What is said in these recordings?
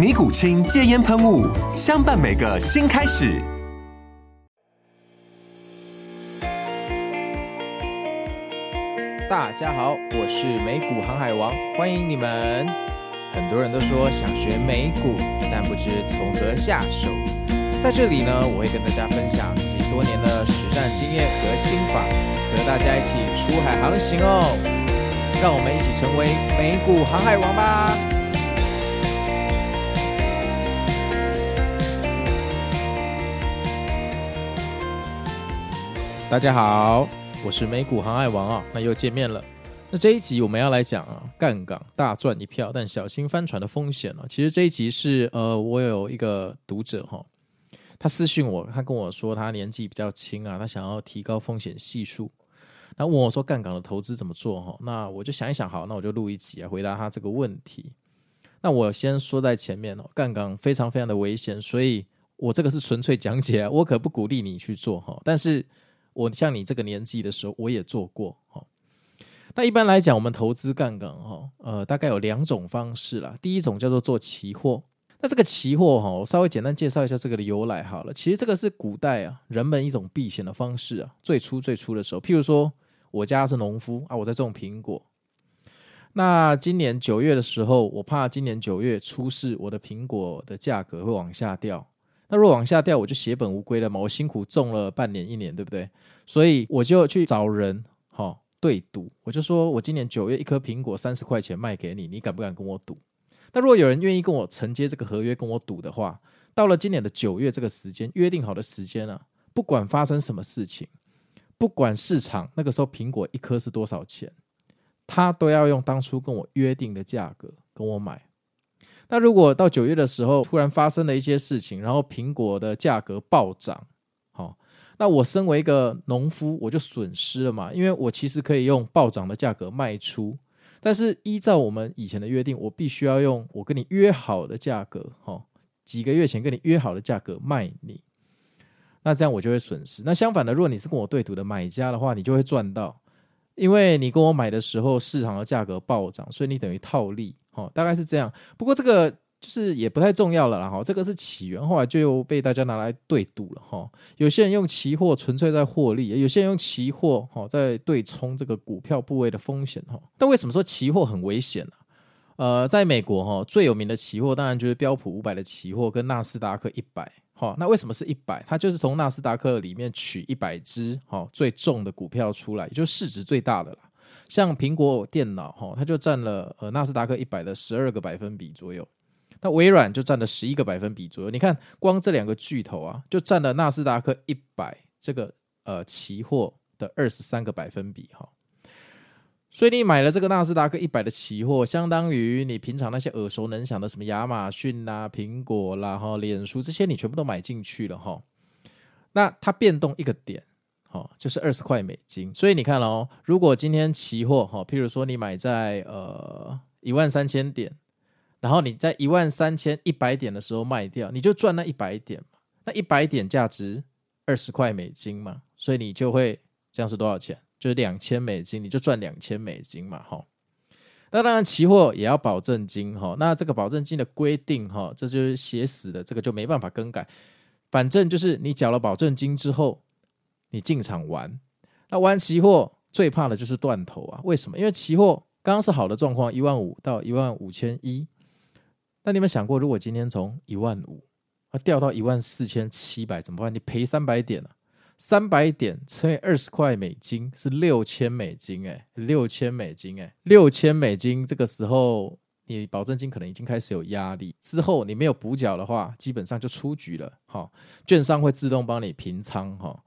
尼古清戒烟喷雾，相伴每个新开始。大家好，我是美股航海王，欢迎你们。很多人都说想学美股，但不知从何下手。在这里呢，我会跟大家分享自己多年的实战经验和心法，和大家一起出海航行哦。让我们一起成为美股航海王吧！大家好，我是美股航海王啊，那又见面了。那这一集我们要来讲啊，杠杆大赚一票，但小心翻船的风险啊。其实这一集是呃，我有一个读者哈，他私信我，他跟我说他年纪比较轻啊，他想要提高风险系数，那问我说杠杆的投资怎么做哈？那我就想一想，好，那我就录一集啊，回答他这个问题。那我先说在前面哦，杠杆非常非常的危险，所以我这个是纯粹讲解，我可不鼓励你去做哈，但是。我像你这个年纪的时候，我也做过哈。那一般来讲，我们投资杠杆哈，呃，大概有两种方式啦。第一种叫做做期货。那这个期货哈，我稍微简单介绍一下这个的由来好了。其实这个是古代啊人们一种避险的方式啊。最初最初的时候，譬如说我家是农夫啊，我在种苹果。那今年九月的时候，我怕今年九月出事，我的苹果的价格会往下掉。那如果往下掉，我就血本无归了嘛。我辛苦种了半年一年，对不对？所以我就去找人，哈、对赌。我就说我今年九月一颗苹果三十块钱卖给你，你敢不敢跟我赌？那如果有人愿意跟我承接这个合约，跟我赌的话，到了今年的九月这个时间，约定好的时间啊，不管发生什么事情，不管市场那个时候苹果一颗是多少钱，他都要用当初跟我约定的价格跟我买。那如果到九月的时候突然发生了一些事情，然后苹果的价格暴涨，好，那我身为一个农夫，我就损失了嘛，因为我其实可以用暴涨的价格卖出，但是依照我们以前的约定，我必须要用我跟你约好的价格，哈，几个月前跟你约好的价格卖你，那这样我就会损失。那相反的，如果你是跟我对赌的买家的话，你就会赚到，因为你跟我买的时候市场的价格暴涨，所以你等于套利。哦，大概是这样。不过这个就是也不太重要了啦。哈，这个是起源，后来就被大家拿来对赌了。哈，有些人用期货纯粹在获利，有些人用期货哈在对冲这个股票部位的风险。哈，但为什么说期货很危险呢？呃，在美国哈最有名的期货当然就是标普五百的期货跟纳斯达克一百。哈，那为什么是一百？它就是从纳斯达克里面取一百只哈最重的股票出来，也就是市值最大的啦。像苹果电脑哈，它就占了呃纳斯达克一百的十二个百分比左右，那微软就占了十一个百分比左右。你看，光这两个巨头啊，就占了纳斯达克一百这个呃期货的二十三个百分比哈。所以你买了这个纳斯达克一百的期货，相当于你平常那些耳熟能详的什么亚马逊啦、苹果啦、哈脸书这些，你全部都买进去了哈。那它变动一个点。好，就是二十块美金。所以你看哦，如果今天期货哈，譬如说你买在呃一万三千点，然后你在一万三千一百点的时候卖掉，你就赚那一百点嘛。那一百点价值二十块美金嘛，所以你就会这样是多少钱？就是两千美金，你就赚两千美金嘛。哈，那当然期货也要保证金哈。那这个保证金的规定哈，这就是写死的，这个就没办法更改。反正就是你缴了保证金之后。你进场玩，那玩期货最怕的就是断头啊！为什么？因为期货刚刚是好的状况，一万五到一万五千一。那你有没有想过，如果今天从一万五啊掉到一万四千七百怎么办？你赔三百点了，三百点乘以二十块美金是六千美金，哎，六千美金，哎，六千美金。这个时候你保证金可能已经开始有压力，之后你没有补缴的话，基本上就出局了。哈，券商会自动帮你平仓，哈。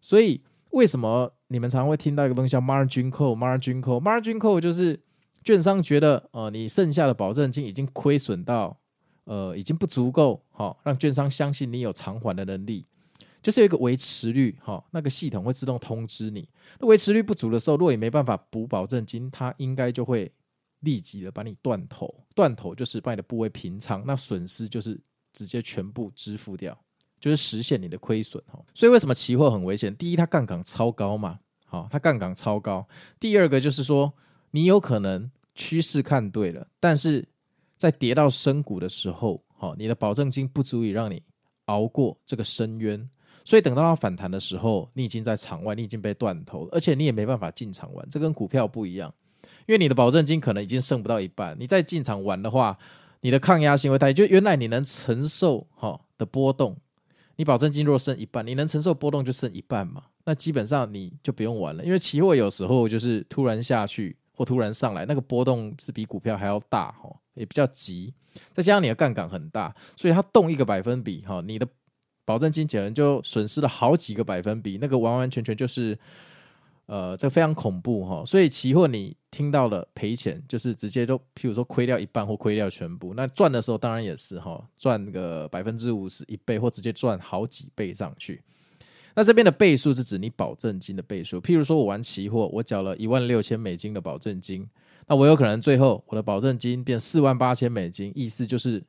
所以为什么你们常会听到一个东西叫 margin call？margin call，margin call 就是券商觉得，呃，你剩下的保证金已经亏损到，呃，已经不足够，哈，让券商相信你有偿还的能力。就是有一个维持率，哈，那个系统会自动通知你。那维持率不足的时候，如果你没办法补保证金，它应该就会立即的把你断头。断头就是把你的部位平仓，那损失就是直接全部支付掉，就是实现你的亏损。哈，所以为什么期货很危险？第一，它杠杆超高嘛，好，它杠杆超高。第二个就是说，你有可能趋势看对了，但是在跌到深谷的时候，好，你的保证金不足以让你熬过这个深渊。所以等到它反弹的时候，你已经在场外，你已经被断头，而且你也没办法进场玩。这跟股票不一样，因为你的保证金可能已经剩不到一半，你再进场玩的话，你的抗压性会太。就原来你能承受哈的波动，你保证金若剩一半，你能承受波动就剩一半嘛，那基本上你就不用玩了。因为期货有时候就是突然下去或突然上来，那个波动是比股票还要大哈，也比较急，再加上你的杠杆很大，所以它动一个百分比哈，你的。保证金减完就损失了好几个百分比，那个完完全全就是，呃，这非常恐怖哈。所以期货你听到了赔钱，就是直接就譬如说亏掉一半或亏掉全部。那赚的时候当然也是哈，赚个百分之五十一倍或直接赚好几倍上去。那这边的倍数是指你保证金的倍数。譬如说我玩期货，我缴了一万六千美金的保证金，那我有可能最后我的保证金变四万八千美金，意思就是。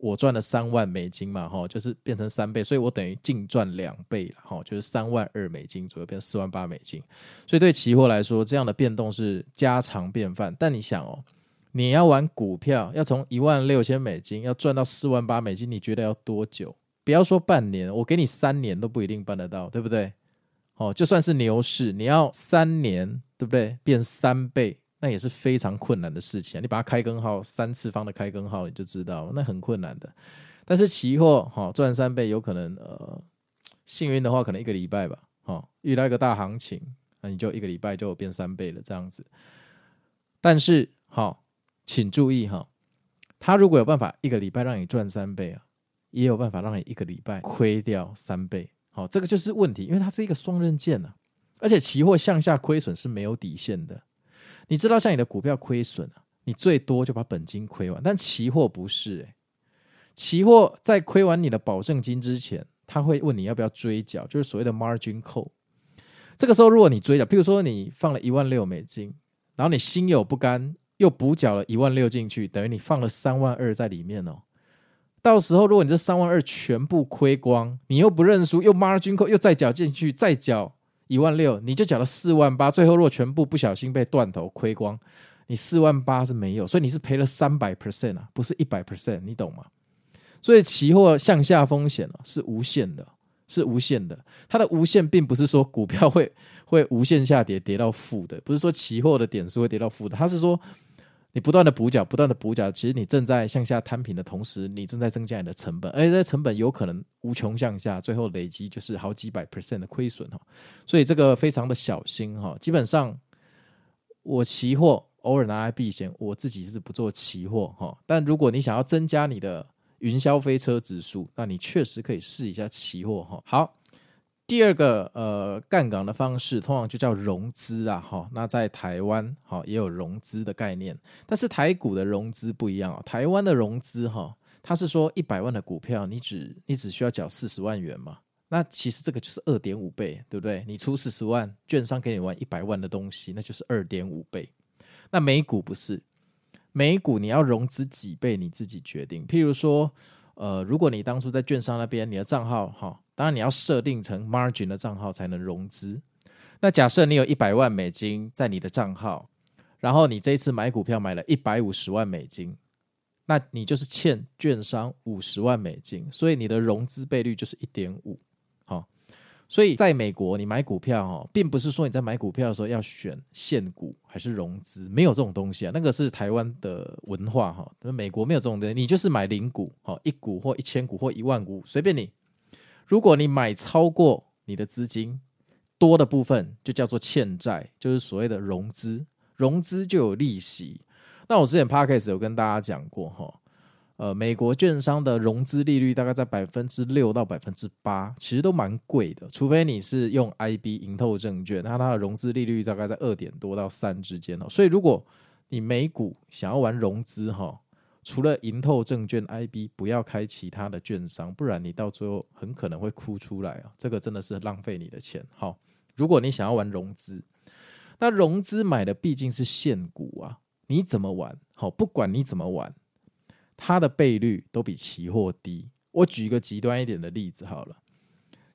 我赚了三万美金嘛，哈，就是变成三倍，所以我等于净赚两倍了，哈，就是三万二美金左右变成四万八美金，所以对期货来说，这样的变动是家常便饭。但你想哦，你要玩股票，要从一万六千美金要赚到四万八美金，你觉得要多久？不要说半年，我给你三年都不一定办得到，对不对？哦，就算是牛市，你要三年，对不对？变三倍。那也是非常困难的事情啊！你把它开根号三次方的开根号，你就知道那很困难的。但是期货哈赚三倍有可能，呃，幸运的话可能一个礼拜吧，哈，遇到一个大行情，那你就一个礼拜就变三倍了这样子。但是好，请注意哈，他如果有办法一个礼拜让你赚三倍啊，也有办法让你一个礼拜亏掉三倍。好，这个就是问题，因为它是一个双刃剑啊，而且期货向下亏损是没有底线的。你知道，像你的股票亏损啊，你最多就把本金亏完，但期货不是、期货在亏完你的保证金之前，他会问你要不要追缴，就是所谓的 margin call。这个时候，如果你追缴，譬如说你放了一万六美金，然后你心有不甘，又补缴了一万六进去，等于你放了三万二在里面哦。到时候，如果你这三万二全部亏光，你又不认输，又 margin call，又再缴进去，再缴。一万六，你就缴了四万八，最后如果全部不小心被断头亏光，你四万八是没有，所以你是赔了三百 percent 啊，不是一百 percent，你懂吗？所以期货向下风险是无限的，是无限的。它的无限并不是说股票会 会无限下跌，跌到负的，不是说期货的点数会跌到负的，它是说。你不断的补缴，不断的补缴，其实你正在向下摊平的同时，你正在增加你的成本，而且这成本有可能无穷向下，最后累积就是好几百 percent 的亏损哈。所以这个非常的小心哈。基本上，我期货偶尔拿来避险，我自己是不做期货哈。但如果你想要增加你的云霄飞车指数，那你确实可以试一下期货哈。好。第二个呃杠杆的方式，通常就叫融资啊，哈。那在台湾哈也有融资的概念，但是台股的融资不一样啊。台湾的融资哈，它是说一百万的股票，你只你只需要缴四十万元嘛。那其实这个就是二点五倍，对不对？你出四十万，券商给你玩一百万的东西，那就是二点五倍。那美股不是，美股你要融资几倍你自己决定。譬如说，呃，如果你当初在券商那边，你的账号哈。当然，你要设定成 margin 的账号才能融资。那假设你有一百万美金在你的账号，然后你这一次买股票买了一百五十万美金，那你就是欠券商五十万美金，所以你的融资倍率就是一点五。所以在美国你买股票哈，并不是说你在买股票的时候要选现股还是融资，没有这种东西啊，那个是台湾的文化哈。美国没有这种东西，你就是买零股，好，一股或一千股或一万股，随便你。如果你买超过你的资金多的部分就叫做欠债，就是所谓的融资，融资就有利息。那我之前 Podcast 有跟大家讲过哈。呃，美国券商的融资利率大概在百分之六到百分之八，其实都蛮贵的。除非你是用 IB 盈透证券，那它的融资利率大概在二点多到三之间哦。所以如果你美股想要玩融资哈，除了盈透证券 IB，不要开其他的券商，不然你到最后很可能会哭出来啊！这个真的是浪费你的钱。好，如果你想要玩融资，那融资买的毕竟是现股啊，你怎么玩？好，不管你怎么玩。它的倍率都比期货低。我举一个极端一点的例子好了，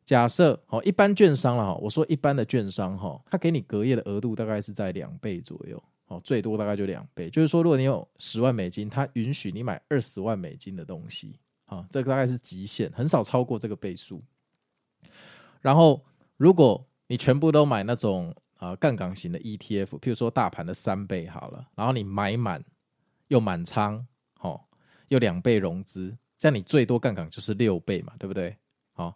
假设哦一般券商了哈，我说一般的券商哈，它给你隔夜的额度大概是在两倍左右，哦最多大概就两倍。就是说，如果你有十万美金，它允许你买二十万美金的东西，啊，这个大概是极限，很少超过这个倍数。然后，如果你全部都买那种啊杠杆型的 ETF，譬如说大盘的三倍好了，然后你买满又满仓，好。有两倍融资，这样你最多杠杆就是六倍嘛，对不对？好，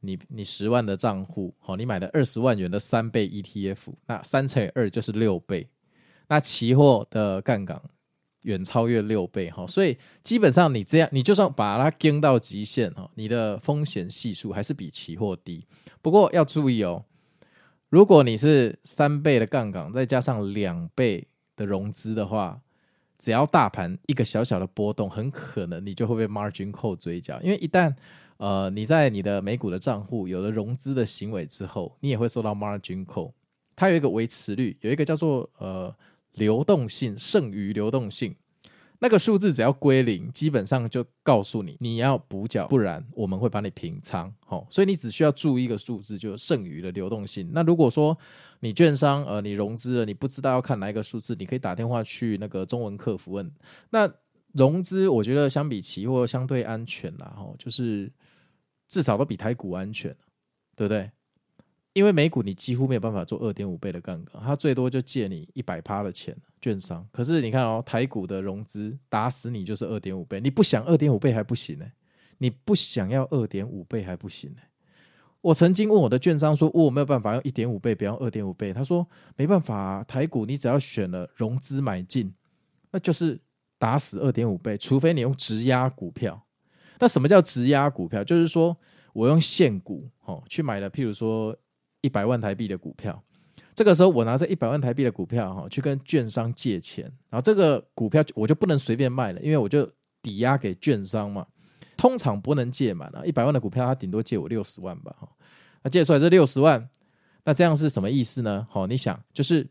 你你十万的账户，好，你买了二十万元的三倍 ETF，那三乘以二就是六倍，那期货的杠杆远超越六倍，哈，所以基本上你这样，你就算把它跟到极限，哈，你的风险系数还是比期货低。不过要注意哦，如果你是三倍的杠杆，再加上两倍的融资的话。只要大盘一个小小的波动，很可能你就会被 margin call 追缴，因为一旦呃你在你的美股的账户有了融资的行为之后，你也会受到 margin call。它有一个维持率，有一个叫做呃流动性剩余流动性。那个数字只要归零，基本上就告诉你你要补缴，不然我们会把你平仓。好，所以你只需要注意一个数字，就是剩余的流动性。那如果说你券商呃你融资了，你不知道要看哪一个数字，你可以打电话去那个中文客服问。那融资我觉得相比期货相对安全啦，吼，就是至少都比台股安全，对不对？因为美股你几乎没有办法做二点五倍的杠杆，它最多就借你一百趴的钱，券商。可是你看哦，台股的融资打死你就是二点五倍，你不想二点五倍还不行呢，你不想要二点五倍还不行呢。我曾经问我的券商说，我没有办法用一点五倍，不要二点五倍。他说没办法，台股你只要选了融资买进，那就是打死二点五倍，除非你用质押股票。那什么叫质押股票？就是说我用现股哦去买了，譬如说。一百万台币的股票，这个时候我拿着一百万台币的股票哈，去跟券商借钱，然后这个股票我就不能随便卖了，因为我就抵押给券商嘛。通常不能借满啊，一百万的股票他顶多借我六十万吧哈。那借出来这六十万，那这样是什么意思呢？好，你想就是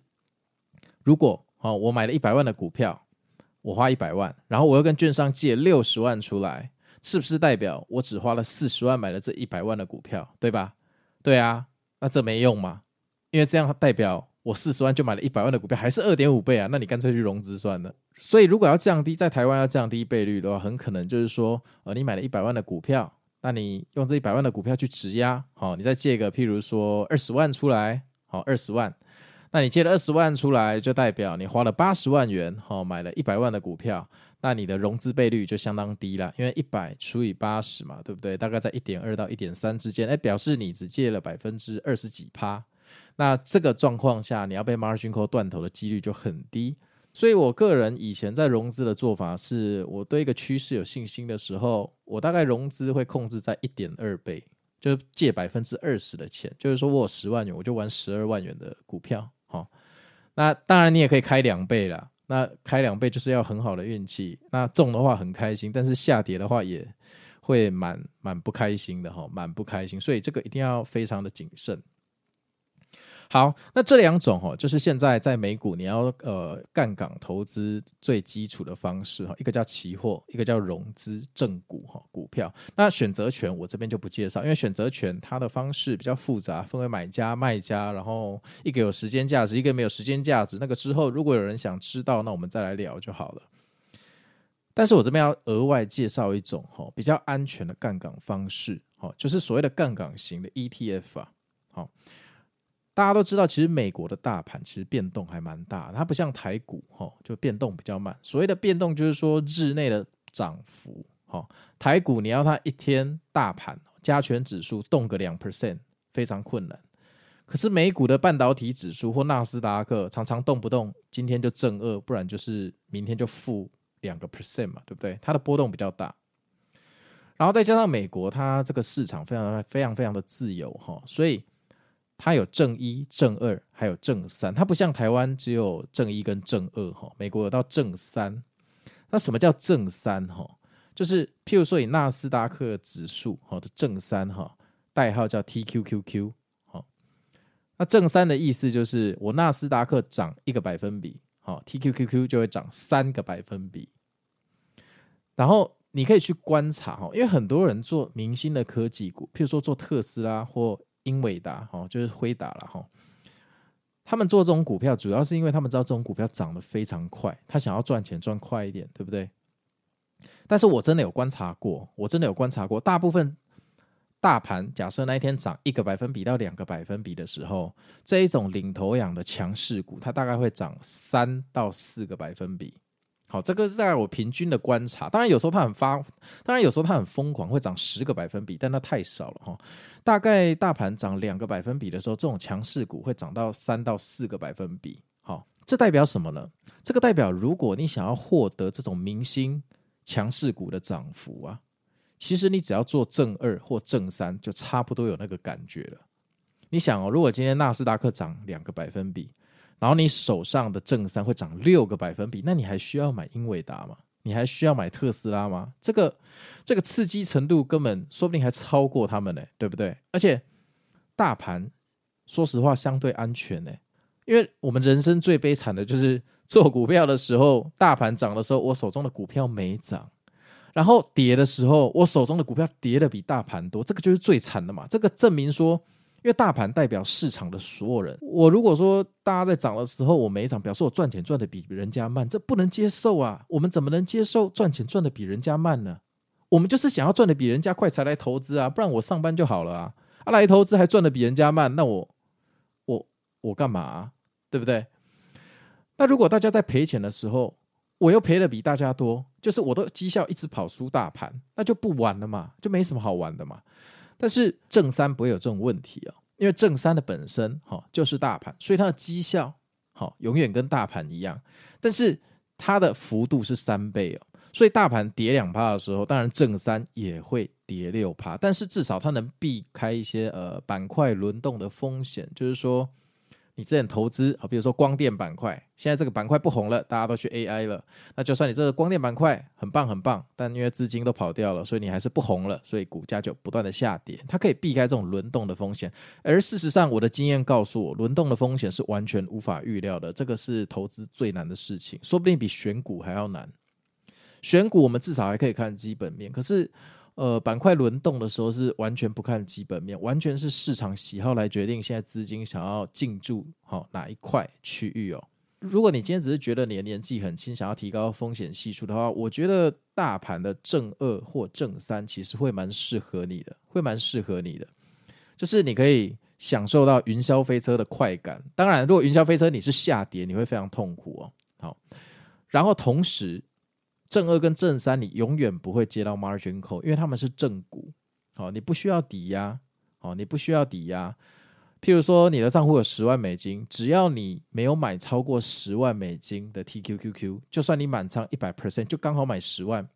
如果好我买了一百万的股票，我花一百万，然后我又跟券商借六十万出来，是不是代表我只花了四十万买了这一百万的股票，对吧？对啊。那这没用嘛？因为这样代表我四十万就买了一百万的股票，还是二点五倍啊？那你干脆去融资算了。所以如果要降低在台湾要降低倍率的话，很可能就是说，呃，你买了一百万的股票，那你用这一百万的股票去质押，好，你再借个譬如说二十万出来，好，二十万，那你借了二十万出来，就代表你花了八十万元，好，买了一百万的股票。那你的融资倍率就相当低了，因为一百除以八十嘛，对不对？大概在一点二到一点三之间，哎，表示你只借了百分之二十几趴。那这个状况下，你要被 margin call 断头的几率就很低。所以我个人以前在融资的做法是，我对一个趋势有信心的时候，我大概融资会控制在一点二倍，就借百分之二十的钱，就是说我有十万元，我就玩十二万元的股票。好，那当然你也可以开两倍啦。那开两倍就是要很好的运气，那中的话很开心，但是下跌的话也会蛮蛮不开心的哈，蛮不开心，所以这个一定要非常的谨慎。好，那这两种哈，就是现在在美股你要呃杠杆投资最基础的方式哈，一个叫期货，一个叫融资正股哈股票。那选择权我这边就不介绍，因为选择权它的方式比较复杂，分为买家、卖家，然后一个有时间价值，一个没有时间价值。那个之后如果有人想知道，那我们再来聊就好了。但是我这边要额外介绍一种哈比较安全的杠杆方式，哈，就是所谓的杠杆型的 ETF 啊，好。大家都知道，其实美国的大盘其实变动还蛮大，它不像台股哈，就变动比较慢。所谓的变动就是说日内的涨幅哈，台股你要它一天大盘加权指数动个两 percent，非非常困难。可是美股的半导体指数或纳斯达克常常动不动今天就正二，不然就是明天就负两个 percent 嘛，对不对？它的波动比较大。然后再加上美国，它这个市场非常非常非常的自由哈，所以它有正一、正二，还有正三。它不像台湾只有正一跟正二哈，美国有到正三。那什么叫正三哈？就是譬如说以纳斯达克指数哈的正三哈，代号叫 TQQQ。那正三的意思就是，我纳斯达克涨一个百分比，好，TQQQ 就会涨三个百分比。然后你可以去观察哈，因为很多人做明星的科技股，譬如说做特斯拉或英伟达，哈，就是辉达了哈。他们做这种股票，主要是因为他们知道这种股票涨得非常快，他想要赚钱赚快一点，对不对？但是我真的有观察过，我真的有观察过，大部分。大盘假设那一天涨一个百分比到两个百分比的时候，这一种领头羊的强势股，它大概会涨三到四个百分比。好，这个是在我平均的观察。当然有时候它很发，当然有时候它很疯狂，会涨十个百分比，但它太少了哈。大概大盘涨两个百分比的时候，这种强势股会涨到三到四个百分比。好，这代表什么呢？这个代表如果你想要获得这种明星强势股的涨幅啊。其实你只要做正二或正三，就差不多有那个感觉了。你想哦，如果今天纳斯达克涨两个百分比，然后你手上的正三会涨六个百分比，那你还需要买英伟达吗？你还需要买特斯拉吗？这个这个刺激程度根本说不定还超过他们呢，对不对？而且大盘说实话相对安全呢，因为我们人生最悲惨的就是做股票的时候，大盘涨的时候，我手中的股票没涨。然后跌的时候，我手中的股票跌的比大盘多，这个就是最惨的嘛。这个证明说，因为大盘代表市场的所有人，我如果说大家在涨的时候我没涨，表示我赚钱赚的比人家慢，这不能接受啊。我们怎么能接受赚钱赚的比人家慢呢？我们就是想要赚的比人家快才来投资啊，不然我上班就好了啊。啊，来投资还赚的比人家慢，那我我我干嘛？对不对？那如果大家在赔钱的时候，我又赔的比大家多，就是我的绩效一直跑输大盘，那就不玩了嘛，就没什么好玩的嘛。但是正三不会有这种问题哦，因为正三的本身哈就是大盘，所以它的绩效好永远跟大盘一样，但是它的幅度是三倍哦，所以大盘跌两趴的时候，当然正三也会跌六趴，但是至少它能避开一些呃板块轮动的风险，就是说。你之前投资啊，比如说光电板块，现在这个板块不红了，大家都去 AI 了。那就算你这个光电板块很棒很棒，但因为资金都跑掉了，所以你还是不红了，所以股价就不断的下跌。它可以避开这种轮动的风险，而事实上，我的经验告诉我，轮动的风险是完全无法预料的。这个是投资最难的事情，说不定比选股还要难。选股我们至少还可以看基本面，可是。呃，板块轮动的时候是完全不看基本面，完全是市场喜好来决定现在资金想要进驻好哪一块区域哦。如果你今天只是觉得你的年纪很轻，想要提高风险系数的话，我觉得大盘的正二或正三其实会蛮适合你的，会蛮适合你的，就是你可以享受到云霄飞车的快感。当然，如果云霄飞车你是下跌，你会非常痛苦哦。好，然后同时。正二跟正三，你永远不会接到 margin call，因为他们是正股，好，你不需要抵押，好，你不需要抵押。譬如说，你的账户有十万美金，只要你没有买超过十万美金的 TQQQ，就算你满仓一百 percent，就刚好买十万，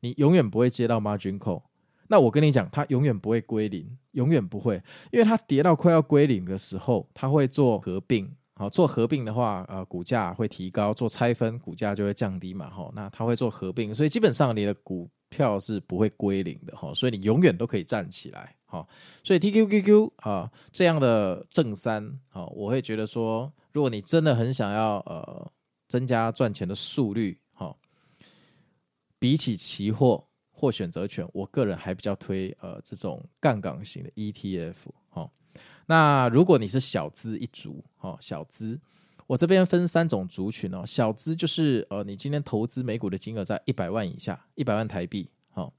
你永远不会接到 margin call。那我跟你讲，它永远不会归零，永远不会，因为它跌到快要归零的时候，它会做合并。好，做合并的话，呃，股价会提高；做拆分，股价就会降低嘛。哈，那它会做合并，所以基本上你的股票是不会归零的。哈，所以你永远都可以站起来。哈，所以 TQQQ 啊这样的正三，好，我会觉得说，如果你真的很想要呃增加赚钱的速率，哈，比起期货或选择权，我个人还比较推呃这种杠杆型的 ETF。哈。那如果你是小资一族，哦，小资，我这边分三种族群哦。小资就是呃，你今天投资美股的金额在一百万以下，一百万台币，好，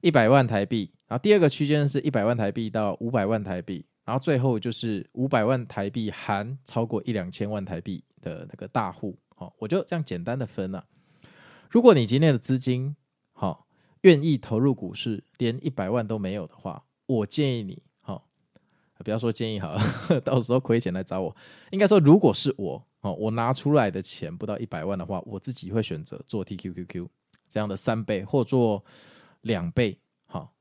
一百万台币。然后第二个区间是一百万台币到五百万台币，然后最后就是五百万台币含超过一两千万台币的那个大户，好，我就这样简单的分了。如果你今天的资金好愿意投入股市，连一百万都没有的话，我建议你。不要说建议好了，到时候亏钱来找我。应该说，如果是我哦，我拿出来的钱不到一百万的话，我自己会选择做 TQQQ 这样的三倍或做两倍。好，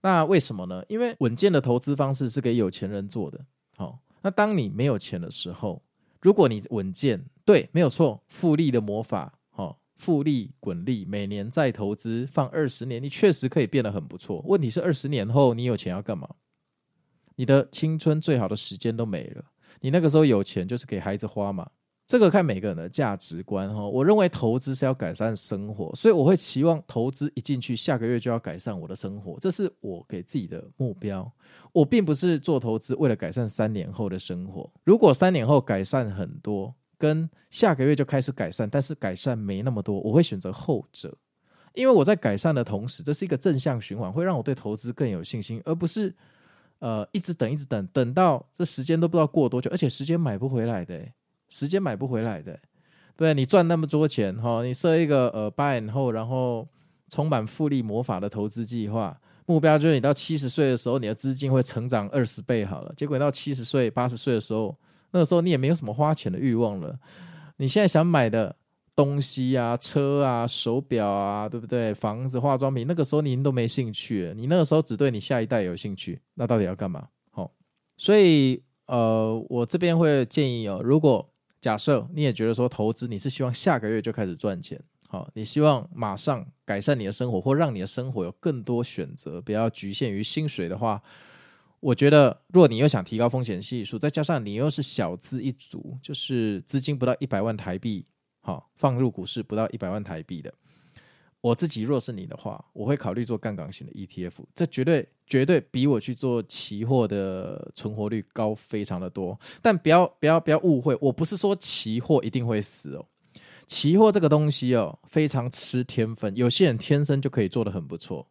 那为什么呢？因为稳健的投资方式是给有钱人做的。好，那当你没有钱的时候，如果你稳健，对，没有错，复利的魔法，好，复利滚利，每年再投资放二十年，你确实可以变得很不错。问题是二十年后你有钱要干嘛？你的青春最好的时间都没了，你那个时候有钱就是给孩子花嘛。这个看每个人的价值观哈。我认为投资是要改善生活，所以我会期望投资一进去，下个月就要改善我的生活，这是我给自己的目标。我并不是做投资为了改善三年后的生活。如果三年后改善很多，跟下个月就开始改善，但是改善没那么多，我会选择后者，因为我在改善的同时，这是一个正向循环，会让我对投资更有信心，而不是。呃，一直等，一直等，等到这时间都不知道过多久，而且时间买不回来的，时间买不回来的。对，你赚那么多钱哈，你设一个呃 buy and hold，然后充满复利魔法的投资计划，目标就是你到七十岁的时候，你的资金会成长二十倍好了。结果到七十岁、八十岁的时候，那个时候你也没有什么花钱的欲望了。你现在想买的。东西啊，车啊，手表啊，对不对？房子、化妆品，那个时候您都没兴趣，你那个时候只对你下一代有兴趣，那到底要干嘛？好，所以呃，我这边会建议哦，如果假设你也觉得说投资，你是希望下个月就开始赚钱，好，你希望马上改善你的生活，或让你的生活有更多选择，不要局限于薪水的话，我觉得，如果你又想提高风险系数，再加上你又是小资一族，就是资金不到一百万台币。好，放入股市不到一百万台币的，我自己若是你的话，我会考虑做杠杆型的 ETF，这绝对绝对比我去做期货的存活率高非常的多。但不要不要不要误会，我不是说期货一定会死哦，期货这个东西哦，非常吃天分，有些人天生就可以做得很不错。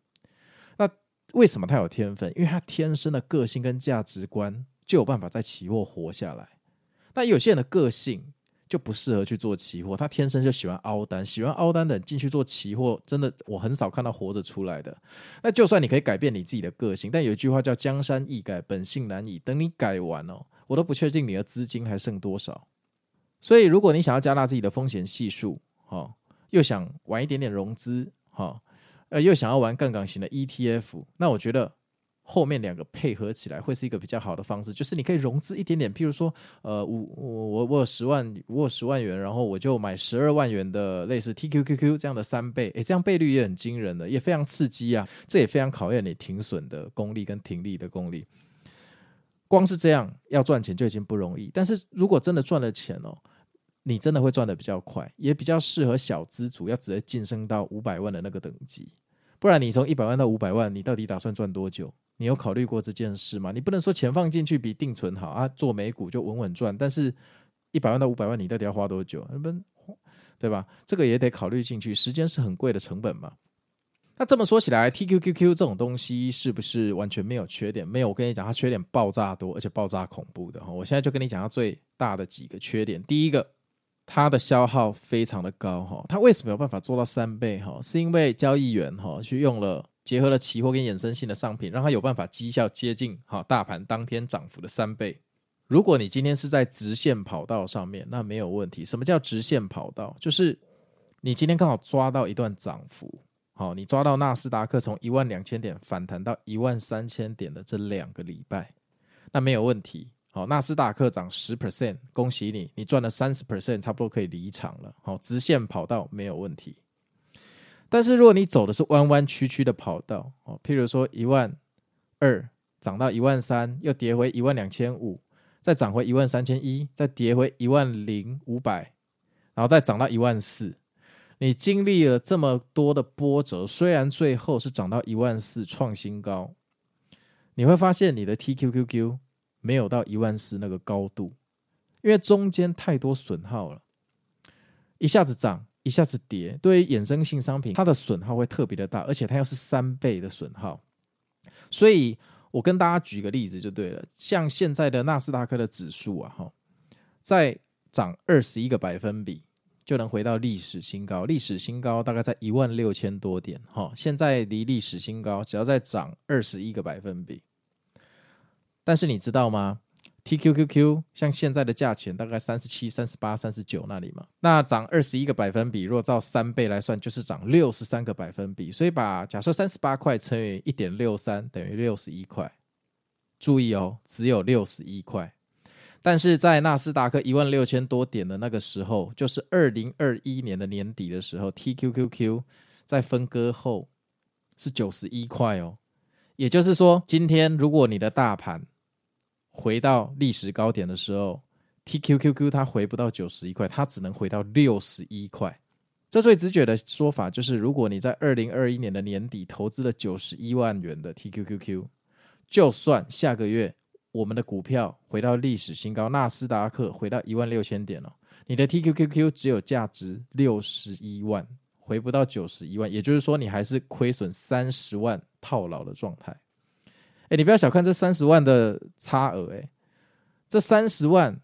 那为什么他有天分？因为他天生的个性跟价值观就有办法在期货活下来。但有些人的个性，就不适合去做期货，他天生就喜欢凹单，喜欢凹单的进去做期货，真的我很少看到活着出来的。那就算你可以改变你自己的个性，但有一句话叫“江山易改，本性难移”。等你改完哦，我都不确定你的资金还剩多少。所以，如果你想要加大自己的风险系数，哈，又想玩一点点融资，哈，呃，又想要玩杠杆型的 ETF，那我觉得。后面两个配合起来会是一个比较好的方式，就是你可以融资一点点，譬如说，呃，五我我我有十万，我有十万元，然后我就买十二万元的类似 TQQQ 这样的三倍，诶，这样倍率也很惊人的，也非常刺激啊，这也非常考验你停损的功力跟停利的功力。光是这样要赚钱就已经不容易，但是如果真的赚了钱哦，你真的会赚的比较快，也比较适合小资主要直接晋升到五百万的那个等级，不然你从一百万到五百万，你到底打算赚多久？你有考虑过这件事吗？你不能说钱放进去比定存好啊，做美股就稳稳赚。但是一百万到五百万，你到底要花多久？对吧？这个也得考虑进去。时间是很贵的成本嘛。那这么说起来，TQQQ 这种东西是不是完全没有缺点？没有，我跟你讲，它缺点爆炸多，而且爆炸恐怖的哈。我现在就跟你讲它最大的几个缺点。第一个，它的消耗非常的高哈。它为什么有办法做到三倍哈？是因为交易员哈去用了。结合了期货跟衍生性的商品，让它有办法绩效接近好大盘当天涨幅的三倍。如果你今天是在直线跑道上面，那没有问题。什么叫直线跑道？就是你今天刚好抓到一段涨幅，好，你抓到纳斯达克从一万两千点反弹到一万三千点的这两个礼拜，那没有问题。好，纳斯达克涨十 percent，恭喜你，你赚了三十 percent，差不多可以离场了。好，直线跑道没有问题。但是如果你走的是弯弯曲曲的跑道哦，譬如说一万二涨到一万三，又跌回一万两千五，再涨回一万三千一，再跌回一万零五百，然后再涨到一万四，你经历了这么多的波折，虽然最后是涨到一万四创新高，你会发现你的 TQQQ 没有到一万四那个高度，因为中间太多损耗了，一下子涨。一下子跌，对于衍生性商品，它的损耗会特别的大，而且它又是三倍的损耗。所以我跟大家举个例子就对了，像现在的纳斯达克的指数啊，哈，再涨二十一个百分比就能回到历史新高，历史新高大概在一万六千多点，哈，现在离历史新高只要再涨二十一个百分比，但是你知道吗？TQQQ 像现在的价钱大概三十七、三十八、三十九那里嘛，那涨二十一个百分比，若照三倍来算，就是涨六十三个百分比。所以把假设三十八块乘以一点六三等于六十一块。注意哦，只有六十一块。但是在纳斯达克一万六千多点的那个时候，就是二零二一年的年底的时候，TQQQ 在分割后是九十一块哦。也就是说，今天如果你的大盘回到历史高点的时候，TQQQ 它回不到九十一块，它只能回到六十一块。这最直觉的说法就是，如果你在二零二一年的年底投资了九十一万元的 TQQQ，就算下个月。我们的股票回到历史新高，纳斯达克回到一万六千点了。你的 TQQQ 只有价值六十一万，回不到九十一万，也就是说你还是亏损三十万套牢的状态。哎，你不要小看这三十万的差额，哎，这三十万，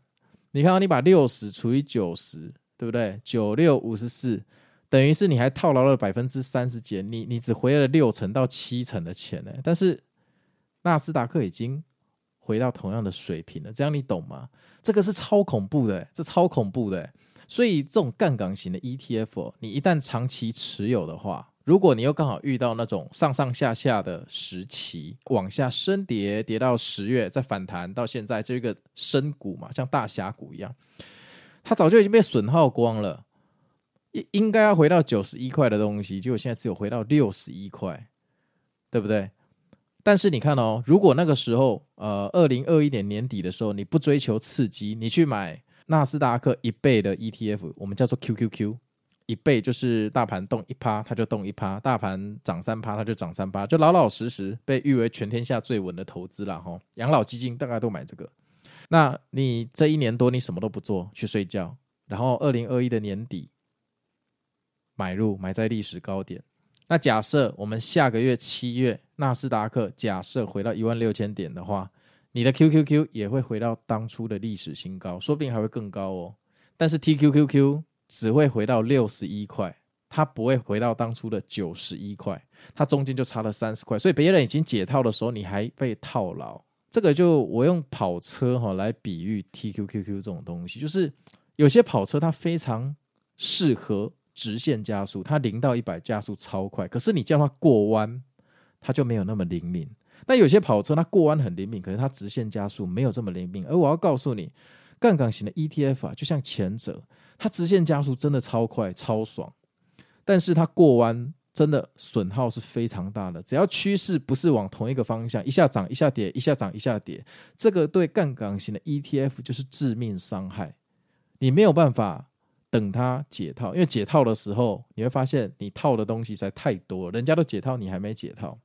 你看到你把六十除以九十，对不对？九六五十四，等于是你还套牢了百分之三十几，你你只回了六成到七成的钱呢。但是纳斯达克已经。回到同样的水平了，这样你懂吗？这个是超恐怖的，这超恐怖的。所以这种杠杆型的 ETF，你一旦长期持有的话，如果你又刚好遇到那种上上下下的时期，往下深跌，跌到十月再反弹，到现在这个深谷嘛，像大峡谷一样，它早就已经被损耗光了，应应该要回到九十一块的东西，结果现在只有回到六十一块，对不对？但是你看哦，如果那个时候，呃，二零二一年年底的时候，你不追求刺激，你去买纳斯达克一倍的 ETF，我们叫做 QQQ，一倍就是大盘动一趴，它就动一趴；大盘涨三趴，它就涨三趴，就老老实实被誉为全天下最稳的投资了哈。养老基金大概都买这个。那你这一年多你什么都不做，去睡觉，然后二零二一的年底买入，买在历史高点。那假设我们下个月七月纳斯达克假设回到一万六千点的话，你的 QQQ 也会回到当初的历史新高，说不定还会更高哦。但是 TQQQ 只会回到六十一块，它不会回到当初的九十一块，它中间就差了三十块。所以别人已经解套的时候，你还被套牢。这个就我用跑车哈来比喻 TQQQ 这种东西，就是有些跑车它非常适合。直线加速，它零到一百加速超快，可是你叫它过弯，它就没有那么灵敏。那有些跑车它过弯很灵敏，可是它直线加速没有这么灵敏。而我要告诉你，杠杆型的 ETF 啊，就像前者，它直线加速真的超快超爽，但是它过弯真的损耗是非常大的。只要趋势不是往同一个方向，一下涨一下跌，一下涨一下跌，这个对杠杆型的 ETF 就是致命伤害，你没有办法。等它解套，因为解套的时候，你会发现你套的东西实在太多，人家都解套，你还没解套。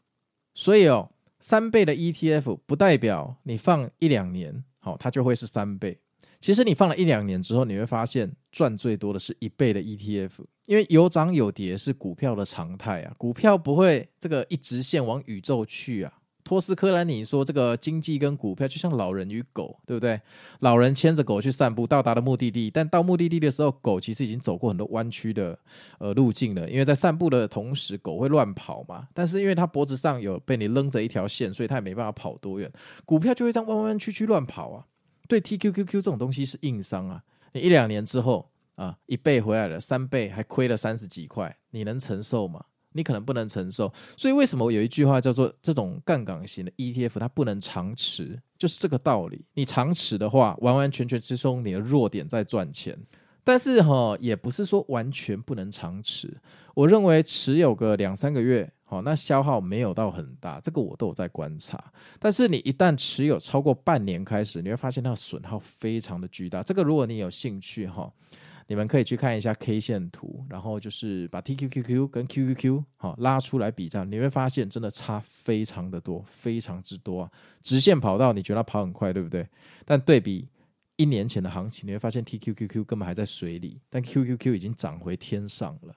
所以哦，三倍的 ETF 不代表你放一两年，好，它就会是三倍。其实你放了一两年之后，你会发现赚最多的是一倍的 ETF，因为有涨有跌是股票的常态啊，股票不会这个一直线往宇宙去啊。托斯科兰尼说：“这个经济跟股票就像老人与狗，对不对？老人牵着狗去散步，到达了目的地，但到目的地的时候，狗其实已经走过很多弯曲的呃路径了。因为在散步的同时，狗会乱跑嘛。但是因为它脖子上有被你扔着一条线，所以它也没办法跑多远。股票就会这样弯弯曲曲乱跑啊。对 TQQQ 这种东西是硬伤啊。你一两年之后啊，一倍回来了，三倍还亏了三十几块，你能承受吗？”你可能不能承受，所以为什么有一句话叫做“这种杠杆型的 ETF 它不能长持”，就是这个道理。你长持的话，完完全全是从你的弱点在赚钱，但是哈，也不是说完全不能长持。我认为持有个两三个月，好，那消耗没有到很大，这个我都有在观察。但是你一旦持有超过半年开始，你会发现它的损耗非常的巨大。这个如果你有兴趣哈。你们可以去看一下 K 线图，然后就是把 TQQQ 跟 QQQ 好拉出来比较，你会发现真的差非常的多，非常之多啊！直线跑道你觉得它跑很快，对不对？但对比一年前的行情，你会发现 TQQQ 根本还在水里，但 QQQ 已经涨回天上了。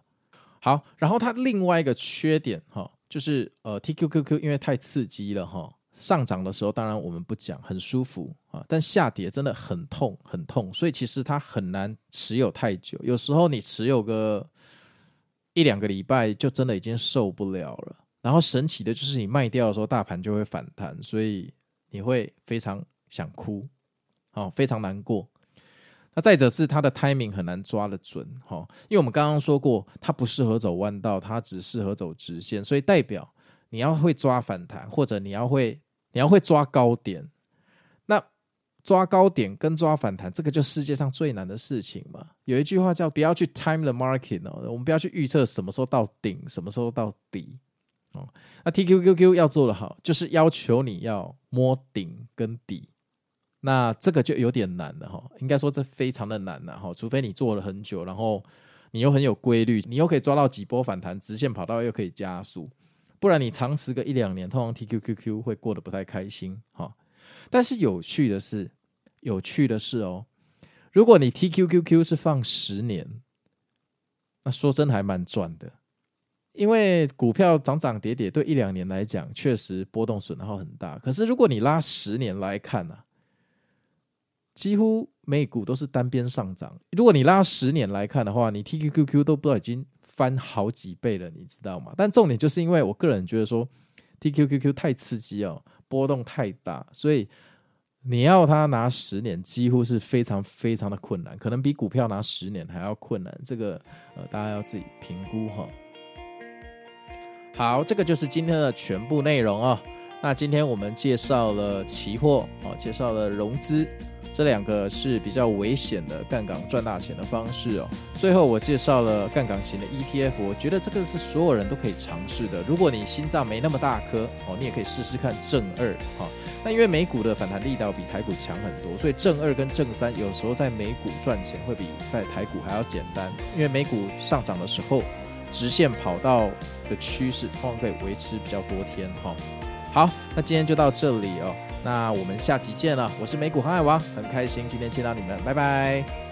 好，然后它另外一个缺点哈，就是呃 TQQQ 因为太刺激了哈。上涨的时候，当然我们不讲，很舒服啊，但下跌真的很痛，很痛，所以其实它很难持有太久。有时候你持有个一两个礼拜，就真的已经受不了了。然后神奇的就是你卖掉的时候，大盘就会反弹，所以你会非常想哭，哦，非常难过。那再者是它的 timing 很难抓得准，哈，因为我们刚刚说过，它不适合走弯道，它只适合走直线，所以代表你要会抓反弹，或者你要会你要会抓高点。那抓高点跟抓反弹，这个就世界上最难的事情嘛。有一句话叫“不要去 time the market” 哦，我们不要去预测什么时候到顶，什么时候到底哦。那 TQQQ 要做的好，就是要求你要摸顶跟底。那这个就有点难了哈，应该说这非常的难了哈，除非你做了很久，然后你又很有规律，你又可以抓到几波反弹，直线跑道又可以加速，不然你长持个一两年，通常 TQQQ 会过得不太开心哈。但是有趣的是，有趣的是哦，如果你 TQQQ 是放十年，那说真的还蛮赚的，因为股票涨涨跌跌，对一两年来讲确实波动损耗很大。可是如果你拉十年来看呢、几乎美股都是单边上涨。如果你拉十年来看的话，你 TQQQ 都不知道已经翻好几倍了，你知道吗？但重点就是因为我个人觉得说 TQQQ 太刺激哦，波动太大，所以你要它拿十年，几乎是非常非常的困难，可能比股票拿十年还要困难。这个呃，大家要自己评估哈。好，这个就是今天的全部内容哦。那今天我们介绍了期货哦，介绍了融资。这两个是比较危险的杠杆赚大钱的方式哦。最后我介绍了杠杆型的 ETF，我觉得这个是所有人都可以尝试的。如果你心脏没那么大颗哦，你也可以试试看正二哈。那因为美股的反弹力道比台股强很多，所以正二跟正三有时候在美股赚钱会比在台股还要简单。因为美股上涨的时候，直线跑道的趋势通常可以维持比较多天哈。好，那今天就到这里哦。那我们下集见了，我是美股航海王，很开心今天见到你们，拜拜。